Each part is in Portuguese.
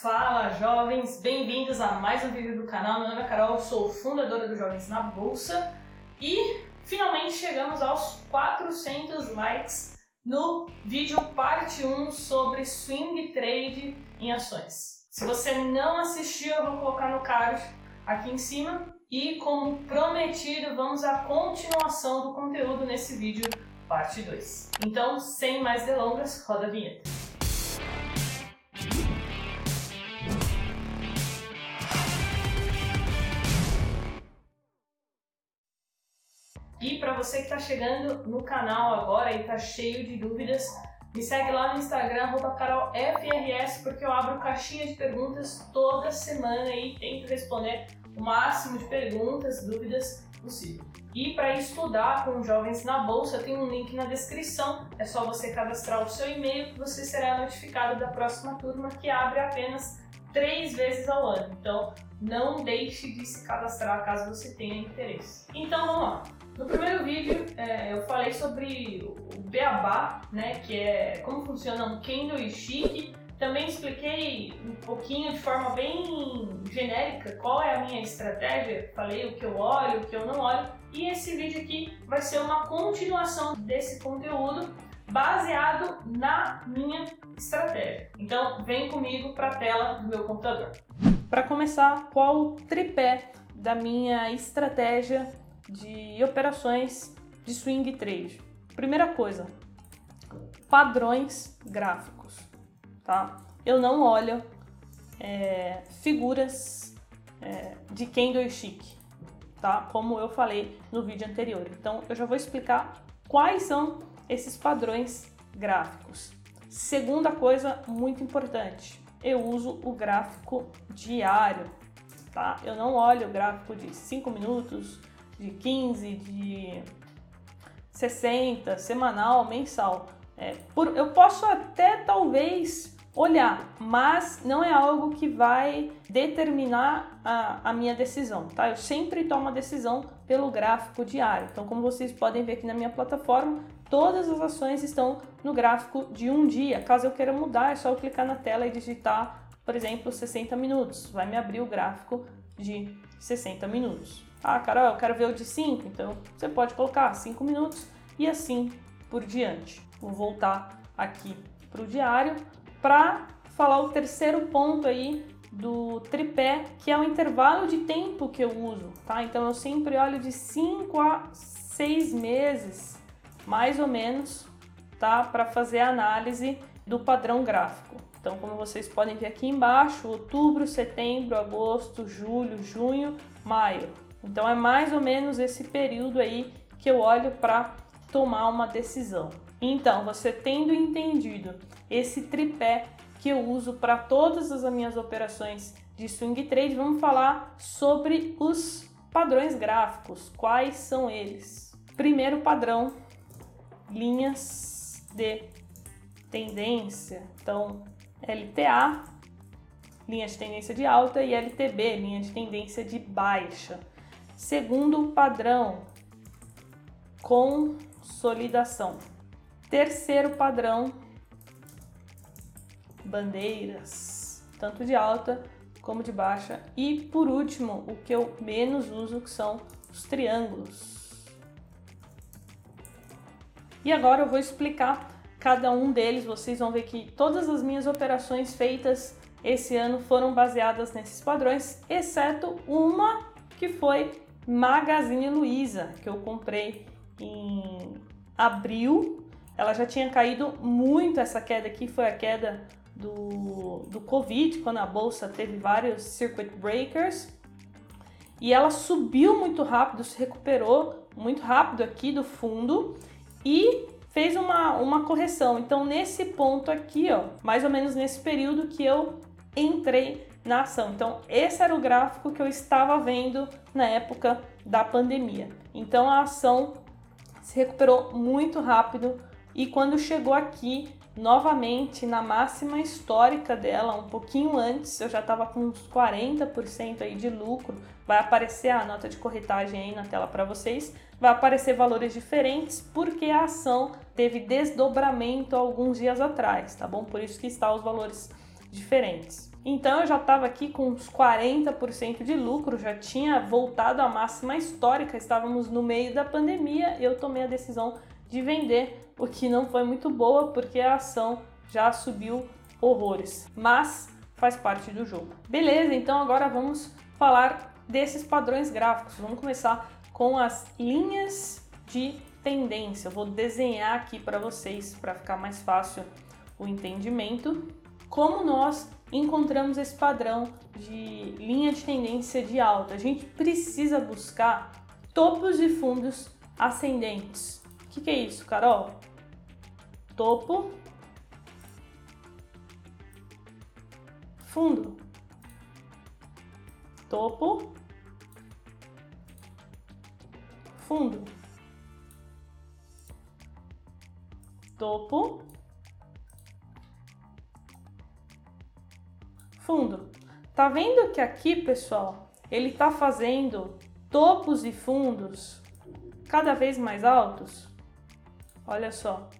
Fala jovens, bem-vindos a mais um vídeo do canal. Meu nome é Carol, sou fundadora do Jovens na Bolsa e finalmente chegamos aos 400 likes no vídeo parte 1 sobre swing trade em ações. Se você não assistiu, eu vou colocar no card aqui em cima e como prometido, vamos à continuação do conteúdo nesse vídeo parte 2. Então, sem mais delongas, roda a vinheta. Para você que está chegando no canal agora e está cheio de dúvidas, me segue lá no Instagram, carolfrs, porque eu abro caixinha de perguntas toda semana e tento responder o máximo de perguntas, dúvidas possível. E para estudar com jovens na bolsa, tem um link na descrição. É só você cadastrar o seu e-mail que você será notificado da próxima turma que abre apenas três vezes ao ano. Então, não deixe de se cadastrar caso você tenha interesse. Então, vamos lá. No primeiro vídeo é, eu falei sobre o beabá, né, que é como funciona um candlestick. Também expliquei um pouquinho de forma bem genérica qual é a minha estratégia, falei o que eu olho, o que eu não olho. E esse vídeo aqui vai ser uma continuação desse conteúdo baseado na minha estratégia. Então, vem comigo para a tela do meu computador. Para começar, qual o tripé da minha estratégia de operações de swing trade. Primeira coisa, padrões gráficos, tá? Eu não olho é, figuras é, de candlestick, tá? Como eu falei no vídeo anterior. Então, eu já vou explicar quais são esses padrões gráficos. Segunda coisa muito importante, eu uso o gráfico diário, tá? Eu não olho o gráfico de 5 minutos, de 15, de 60, semanal, mensal. É, por, eu posso até talvez olhar, mas não é algo que vai determinar a, a, minha decisão, tá? Eu sempre tomo a decisão pelo gráfico diário. Então, como vocês podem ver aqui na minha plataforma, todas as ações estão no gráfico de um dia. Caso eu queira mudar, é só eu clicar na tela e digitar, por exemplo, 60 minutos. Vai me abrir o gráfico de 60 minutos. Ah, Carol, eu quero ver o de 5, então você pode colocar 5 minutos e assim por diante. Vou voltar aqui para o diário para falar o terceiro ponto aí do tripé, que é o intervalo de tempo que eu uso, tá? Então eu sempre olho de 5 a 6 meses, mais ou menos, tá? Para fazer a análise do padrão gráfico. Então, como vocês podem ver aqui embaixo, outubro, setembro, agosto, julho, junho, maio. Então é mais ou menos esse período aí que eu olho para tomar uma decisão. Então, você tendo entendido esse tripé que eu uso para todas as minhas operações de swing trade, vamos falar sobre os padrões gráficos. Quais são eles? Primeiro padrão, linhas de tendência. Então, LTA, linha de tendência de alta, e LTB, linha de tendência de baixa. Segundo padrão, consolidação. Terceiro padrão, bandeiras, tanto de alta como de baixa. E por último, o que eu menos uso, que são os triângulos. E agora eu vou explicar cada um deles. Vocês vão ver que todas as minhas operações feitas esse ano foram baseadas nesses padrões, exceto uma que foi Magazine Luiza, que eu comprei em abril. Ela já tinha caído muito essa queda aqui, foi a queda do, do Covid, quando a bolsa teve vários circuit breakers. E ela subiu muito rápido, se recuperou muito rápido aqui do fundo e fez uma, uma correção. Então, nesse ponto aqui, ó, mais ou menos nesse período que eu entrei na ação. Então, esse era o gráfico que eu estava vendo na época da pandemia. Então, a ação se recuperou muito rápido e quando chegou aqui, novamente na máxima histórica dela, um pouquinho antes, eu já estava com uns 40% aí de lucro. Vai aparecer a nota de corretagem aí na tela para vocês. Vai aparecer valores diferentes porque a ação teve desdobramento alguns dias atrás, tá bom? Por isso que está os valores diferentes. Então eu já estava aqui com uns 40% de lucro, já tinha voltado à máxima histórica, estávamos no meio da pandemia, eu tomei a decisão de vender, o que não foi muito boa porque a ação já subiu horrores, mas faz parte do jogo. Beleza, então agora vamos falar desses padrões gráficos. Vamos começar com as linhas de tendência. Eu vou desenhar aqui para vocês para ficar mais fácil o entendimento. Como nós encontramos esse padrão de linha de tendência de alta? A gente precisa buscar topos e fundos ascendentes. O que, que é isso, Carol? Topo, fundo, topo, fundo, topo, fundo. Tá vendo que aqui, pessoal, ele tá fazendo topos e fundos cada vez mais altos? Olha só,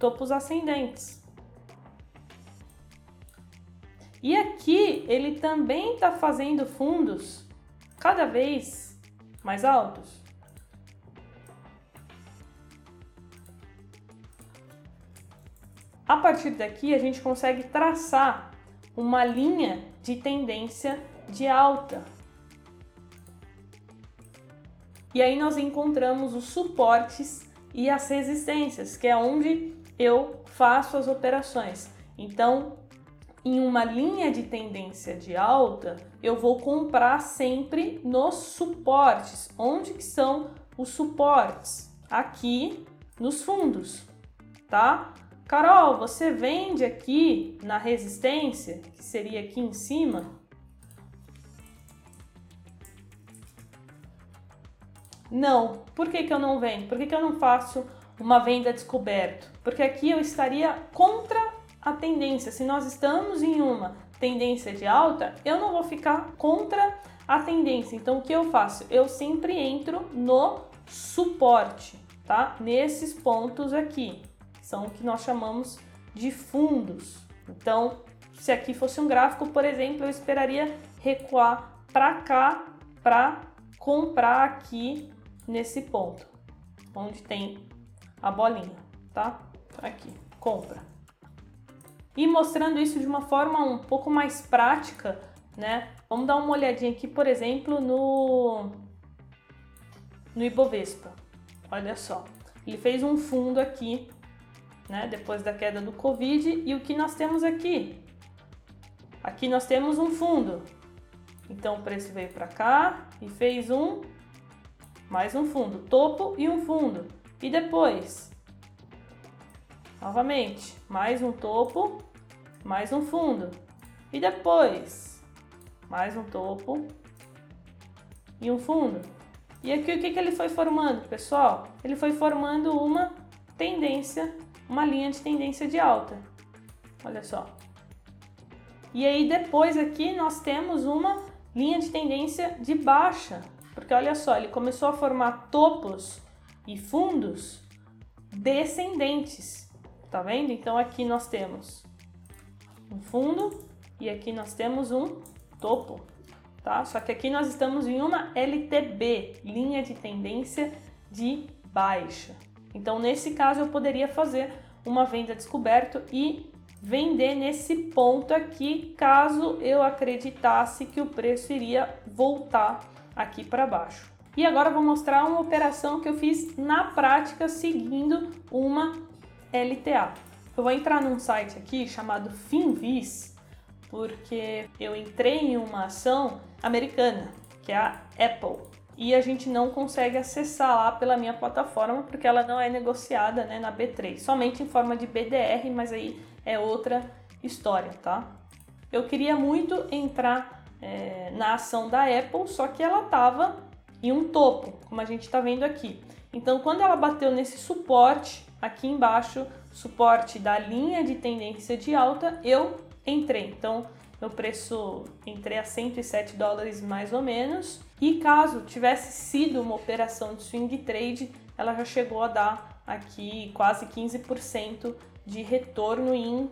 topos ascendentes. E aqui ele também está fazendo fundos cada vez mais altos. A partir daqui, a gente consegue traçar uma linha de tendência de alta. E aí nós encontramos os suportes e as resistências, que é onde eu faço as operações. Então, em uma linha de tendência de alta, eu vou comprar sempre nos suportes. Onde que são os suportes? Aqui nos fundos, tá? Carol, você vende aqui na resistência, que seria aqui em cima? Não. Por que, que eu não vendo? Por que, que eu não faço uma venda descoberto? Porque aqui eu estaria contra a tendência. Se nós estamos em uma tendência de alta, eu não vou ficar contra a tendência. Então o que eu faço? Eu sempre entro no suporte, tá? Nesses pontos aqui são o que nós chamamos de fundos. Então, se aqui fosse um gráfico, por exemplo, eu esperaria recuar para cá para comprar aqui nesse ponto, onde tem a bolinha, tá? Aqui, compra. E mostrando isso de uma forma um pouco mais prática, né? Vamos dar uma olhadinha aqui, por exemplo, no no Ibovespa. Olha só, ele fez um fundo aqui né, depois da queda do Covid. E o que nós temos aqui? Aqui nós temos um fundo. Então o preço veio para cá e fez um mais um fundo, topo e um fundo. E depois, novamente, mais um topo, mais um fundo. E depois, mais um topo e um fundo. E aqui o que, que ele foi formando, pessoal? Ele foi formando uma tendência uma linha de tendência de alta. Olha só. E aí depois aqui nós temos uma linha de tendência de baixa, porque olha só, ele começou a formar topos e fundos descendentes. Tá vendo? Então aqui nós temos um fundo e aqui nós temos um topo, tá? Só que aqui nós estamos em uma LTB, linha de tendência de baixa. Então, nesse caso, eu poderia fazer uma venda descoberto e vender nesse ponto aqui, caso eu acreditasse que o preço iria voltar aqui para baixo. E agora vou mostrar uma operação que eu fiz na prática seguindo uma LTA. Eu vou entrar num site aqui chamado Finvis, porque eu entrei em uma ação americana, que é a Apple e a gente não consegue acessar lá pela minha plataforma porque ela não é negociada né, na B3, somente em forma de BDR, mas aí é outra história, tá? Eu queria muito entrar é, na ação da Apple, só que ela estava em um topo, como a gente está vendo aqui. Então, quando ela bateu nesse suporte aqui embaixo, suporte da linha de tendência de alta, eu entrei. Então, meu preço entrei a 107 dólares mais ou menos. E caso tivesse sido uma operação de swing trade, ela já chegou a dar aqui quase 15% de retorno em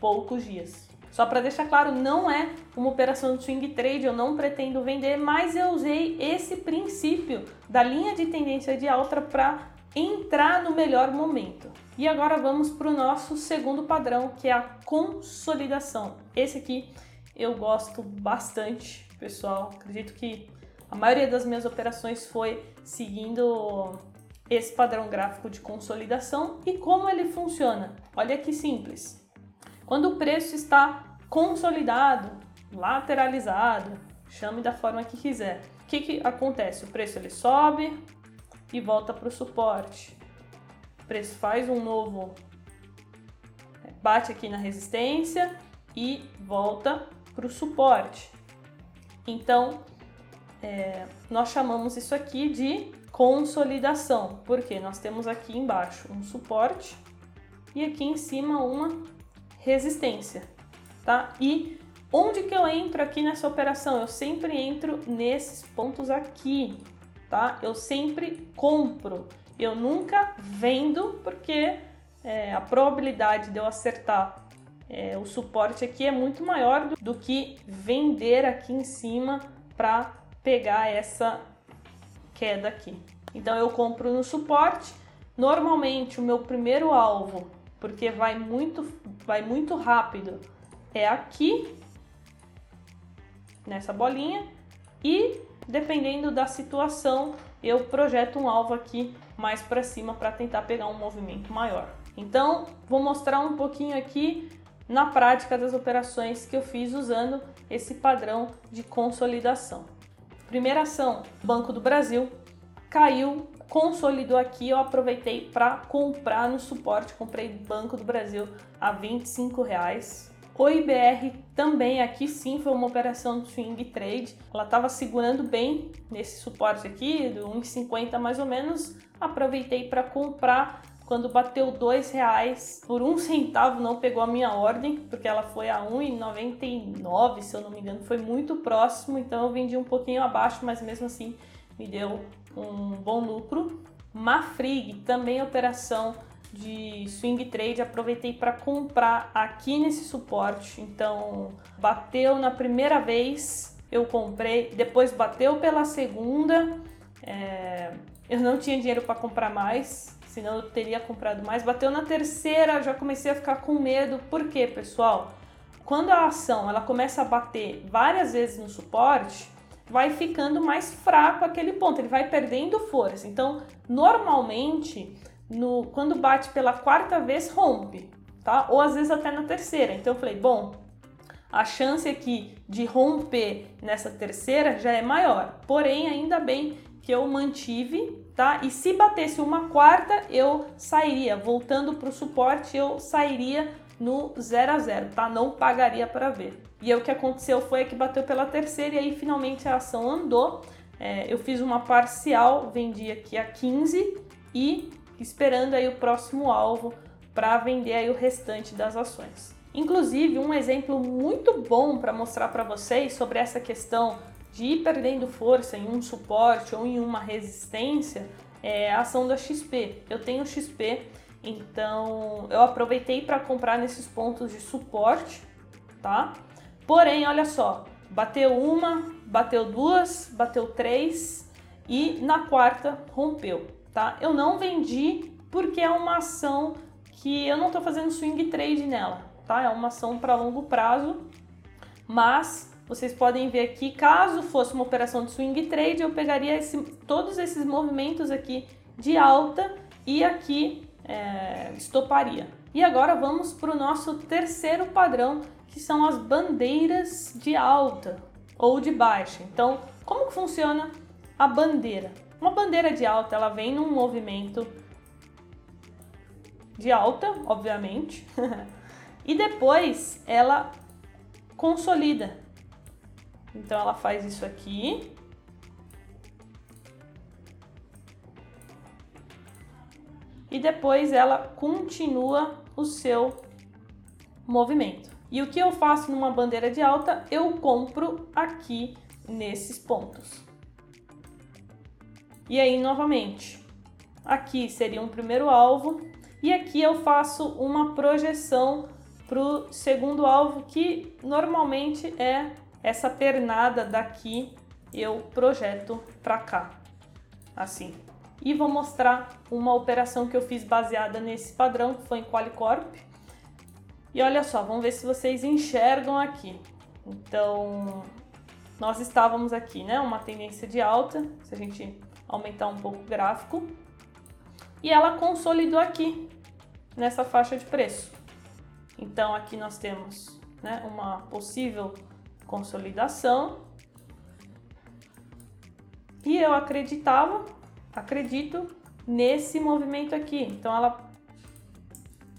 poucos dias. Só para deixar claro, não é uma operação de swing trade, eu não pretendo vender, mas eu usei esse princípio da linha de tendência de alta para entrar no melhor momento. E agora vamos para o nosso segundo padrão, que é a consolidação. Esse aqui eu gosto bastante, pessoal. Acredito que a maioria das minhas operações foi seguindo esse padrão gráfico de consolidação e como ele funciona. Olha que simples. Quando o preço está consolidado, lateralizado, chame da forma que quiser. O que, que acontece? O preço ele sobe e volta para o suporte. Preço faz um novo, bate aqui na resistência e volta para o suporte. Então, é, nós chamamos isso aqui de consolidação, porque nós temos aqui embaixo um suporte e aqui em cima uma resistência, tá? E onde que eu entro aqui nessa operação? Eu sempre entro nesses pontos aqui, tá? Eu sempre compro, eu nunca vendo, porque é, a probabilidade de eu acertar é, o suporte aqui é muito maior do, do que vender aqui em cima para pegar essa queda aqui. Então eu compro no suporte. Normalmente o meu primeiro alvo, porque vai muito, vai muito rápido, é aqui nessa bolinha e dependendo da situação eu projeto um alvo aqui mais para cima para tentar pegar um movimento maior. Então vou mostrar um pouquinho aqui na prática das operações que eu fiz usando esse padrão de consolidação. Primeira ação, Banco do Brasil caiu, consolidou aqui, eu aproveitei para comprar no suporte, comprei Banco do Brasil a 25 reais. O IBR também aqui sim foi uma operação de swing trade. Ela estava segurando bem nesse suporte aqui, do 1,50 mais ou menos. Aproveitei para comprar quando bateu dois reais por um centavo não pegou a minha ordem porque ela foi a 1,99 se eu não me engano foi muito próximo então eu vendi um pouquinho abaixo mas mesmo assim me deu um bom lucro Mafrig também operação de swing trade aproveitei para comprar aqui nesse suporte então bateu na primeira vez eu comprei depois bateu pela segunda é, eu não tinha dinheiro para comprar mais senão eu teria comprado mais. Bateu na terceira, já comecei a ficar com medo. Por quê, pessoal? Quando a ação ela começa a bater várias vezes no suporte, vai ficando mais fraco aquele ponto, ele vai perdendo força. Então, normalmente, no, quando bate pela quarta vez, rompe, tá? Ou às vezes até na terceira. Então, eu falei, bom, a chance aqui de romper nessa terceira já é maior. Porém, ainda bem que eu mantive tá? E se batesse uma quarta, eu sairia, voltando para o suporte, eu sairia no 0 a 0, tá? Não pagaria para ver. E aí, o que aconteceu foi que bateu pela terceira e aí finalmente a ação andou. É, eu fiz uma parcial, vendi aqui a 15 e esperando aí o próximo alvo para vender aí o restante das ações. Inclusive, um exemplo muito bom para mostrar para vocês sobre essa questão de ir perdendo força em um suporte ou em uma resistência é a ação da XP. Eu tenho XP, então eu aproveitei para comprar nesses pontos de suporte, tá? Porém, olha só, bateu uma, bateu duas, bateu três e na quarta rompeu, tá? Eu não vendi porque é uma ação que eu não estou fazendo swing trade nela, tá? É uma ação para longo prazo, mas vocês podem ver aqui, caso fosse uma operação de swing trade, eu pegaria esse, todos esses movimentos aqui de alta e aqui é, estoparia. E agora vamos para o nosso terceiro padrão, que são as bandeiras de alta ou de baixa. Então, como que funciona a bandeira? Uma bandeira de alta, ela vem num movimento de alta, obviamente, e depois ela consolida. Então ela faz isso aqui. E depois ela continua o seu movimento. E o que eu faço numa bandeira de alta? Eu compro aqui nesses pontos. E aí, novamente, aqui seria um primeiro alvo, e aqui eu faço uma projeção para o segundo alvo, que normalmente é essa pernada daqui, eu projeto para cá, assim. E vou mostrar uma operação que eu fiz baseada nesse padrão, que foi em Qualicorp. E olha só, vamos ver se vocês enxergam aqui. Então, nós estávamos aqui, né? Uma tendência de alta, se a gente aumentar um pouco o gráfico. E ela consolidou aqui, nessa faixa de preço. Então, aqui nós temos né, uma possível consolidação. E eu acreditava, acredito nesse movimento aqui. Então, ela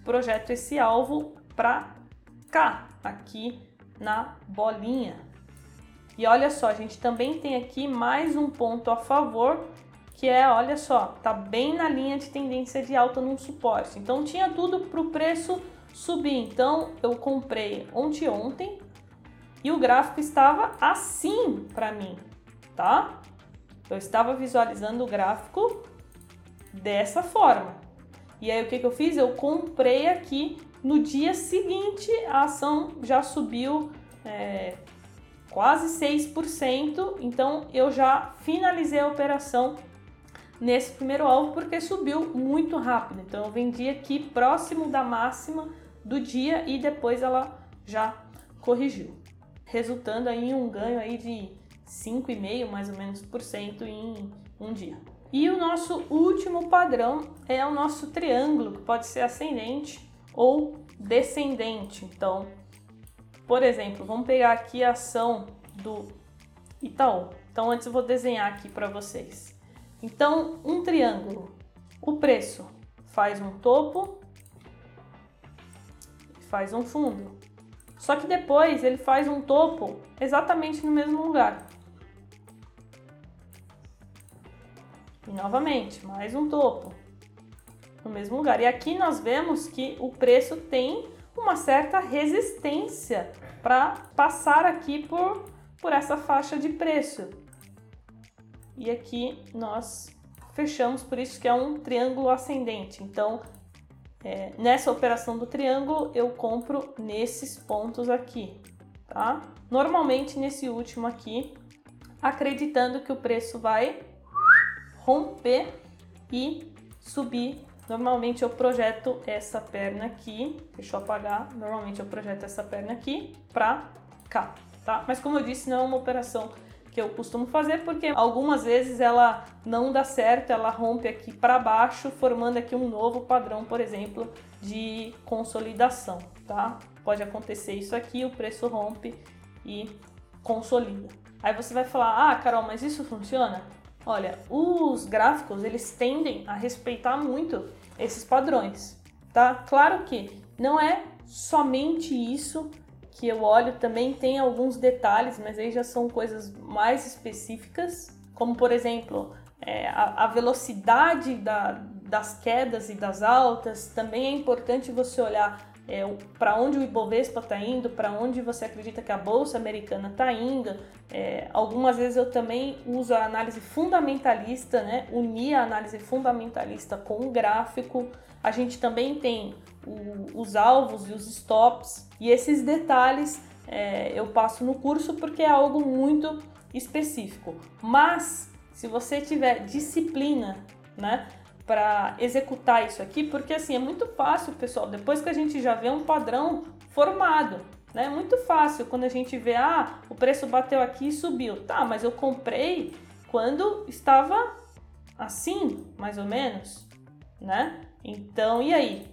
projeta esse alvo para cá, aqui na bolinha. E olha só, a gente também tem aqui mais um ponto a favor, que é, olha só, tá bem na linha de tendência de alta num suporte. Então tinha tudo para o preço subir. Então eu comprei ontem ontem e o gráfico estava assim para mim, tá? Eu estava visualizando o gráfico dessa forma. E aí o que, que eu fiz? Eu comprei aqui. No dia seguinte, a ação já subiu é, quase 6%. Então eu já finalizei a operação nesse primeiro alvo porque subiu muito rápido. Então eu vendi aqui próximo da máxima do dia e depois ela já corrigiu, resultando aí em um ganho aí de 5,5 mais ou menos por cento em um dia. E o nosso último padrão é o nosso triângulo, que pode ser ascendente ou descendente. Então, por exemplo, vamos pegar aqui a ação do Itaú. Então, antes eu vou desenhar aqui para vocês. Então, um triângulo. O preço faz um topo e faz um fundo. Só que depois ele faz um topo exatamente no mesmo lugar. E novamente, mais um topo no mesmo lugar. E aqui nós vemos que o preço tem uma certa resistência para passar aqui por, por essa faixa de preço. E aqui nós fechamos, por isso que é um triângulo ascendente. Então, é, nessa operação do triângulo, eu compro nesses pontos aqui, tá? Normalmente nesse último aqui, acreditando que o preço vai romper e subir. Normalmente eu projeto essa perna aqui, deixa eu apagar, normalmente eu projeto essa perna aqui pra cá, tá? Mas como eu disse, não é uma operação que eu costumo fazer, porque algumas vezes ela não dá certo, ela rompe aqui para baixo, formando aqui um novo padrão, por exemplo, de consolidação, tá? Pode acontecer isso aqui, o preço rompe e consolida. Aí você vai falar: "Ah, Carol, mas isso funciona?" Olha, os gráficos, eles tendem a respeitar muito esses padrões, tá? Claro que não é somente isso que eu olho também tem alguns detalhes, mas aí já são coisas mais específicas, como por exemplo é, a, a, velocidade da, das quedas e das altas. Também é importante você olhar é, para onde o Ibovespa está indo, para onde você acredita que a bolsa americana está indo. É, algumas vezes eu também uso a análise fundamentalista, né? unir a análise fundamentalista com o gráfico. A gente também tem o, os alvos e os stops, e esses detalhes é, eu passo no curso porque é algo muito específico. Mas se você tiver disciplina, né, para executar isso aqui, porque assim é muito fácil, pessoal, depois que a gente já vê um padrão formado, né? É muito fácil quando a gente vê, ah, o preço bateu aqui e subiu. Tá, mas eu comprei quando estava assim, mais ou menos, né? Então, e aí?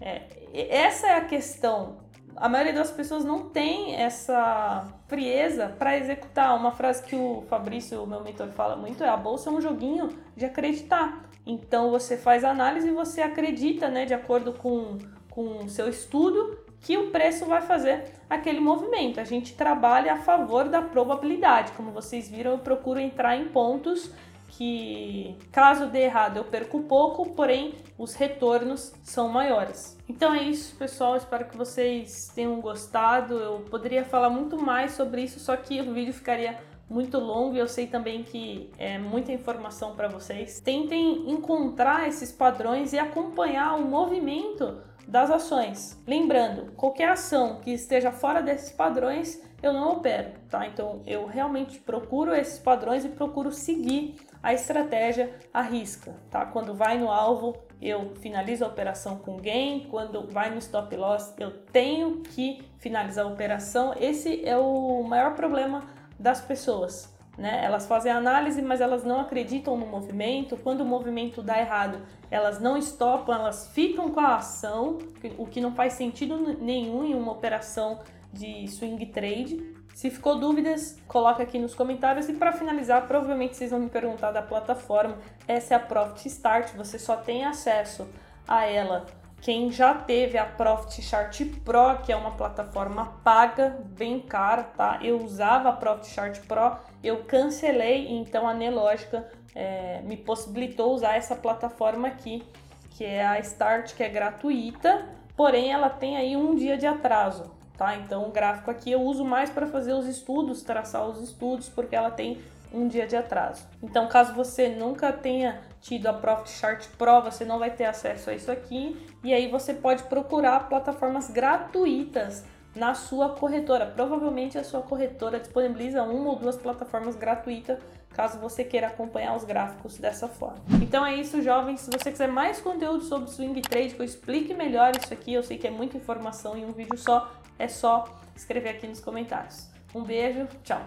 É, essa é a questão. A maioria das pessoas não tem essa frieza para executar. Uma frase que o Fabrício, meu mentor, fala muito é: a bolsa é um joguinho de acreditar. Então você faz análise e você acredita, né, de acordo com com o seu estudo, que o preço vai fazer aquele movimento. A gente trabalha a favor da probabilidade. Como vocês viram, eu procuro entrar em pontos que caso dê errado eu perco pouco, porém os retornos são maiores. Então é isso, pessoal. Espero que vocês tenham gostado. Eu poderia falar muito mais sobre isso, só que o vídeo ficaria muito longo e eu sei também que é muita informação para vocês. Tentem encontrar esses padrões e acompanhar o movimento das ações. Lembrando, qualquer ação que esteja fora desses padrões, eu não opero, tá? Então eu realmente procuro esses padrões e procuro seguir a estratégia à risca, tá? Quando vai no alvo, eu finalizo a operação com gain, quando vai no stop loss, eu tenho que finalizar a operação. Esse é o maior problema das pessoas. Né? Elas fazem análise, mas elas não acreditam no movimento. Quando o movimento dá errado, elas não estopam, elas ficam com a ação, o que não faz sentido nenhum em uma operação de swing trade. Se ficou dúvidas, coloca aqui nos comentários. E para finalizar, provavelmente vocês vão me perguntar da plataforma. Essa é a Profit Start, você só tem acesso a ela quem já teve a Profit Chart Pro, que é uma plataforma paga, bem cara, tá? Eu usava a Profit Chart Pro, eu cancelei, então a Nelogica é, me possibilitou usar essa plataforma aqui, que é a Start, que é gratuita, porém ela tem aí um dia de atraso, tá? Então o gráfico aqui eu uso mais para fazer os estudos, traçar os estudos, porque ela tem um dia de atraso. Então, caso você nunca tenha tido a Profit Chart Pro, você não vai ter acesso a isso aqui. E aí você pode procurar plataformas gratuitas na sua corretora. Provavelmente a sua corretora disponibiliza uma ou duas plataformas gratuitas, caso você queira acompanhar os gráficos dessa forma. Então é isso, jovens. Se você quiser mais conteúdo sobre swing trade, que eu explique melhor isso aqui, eu sei que é muita informação em um vídeo só, é só escrever aqui nos comentários. Um beijo, tchau!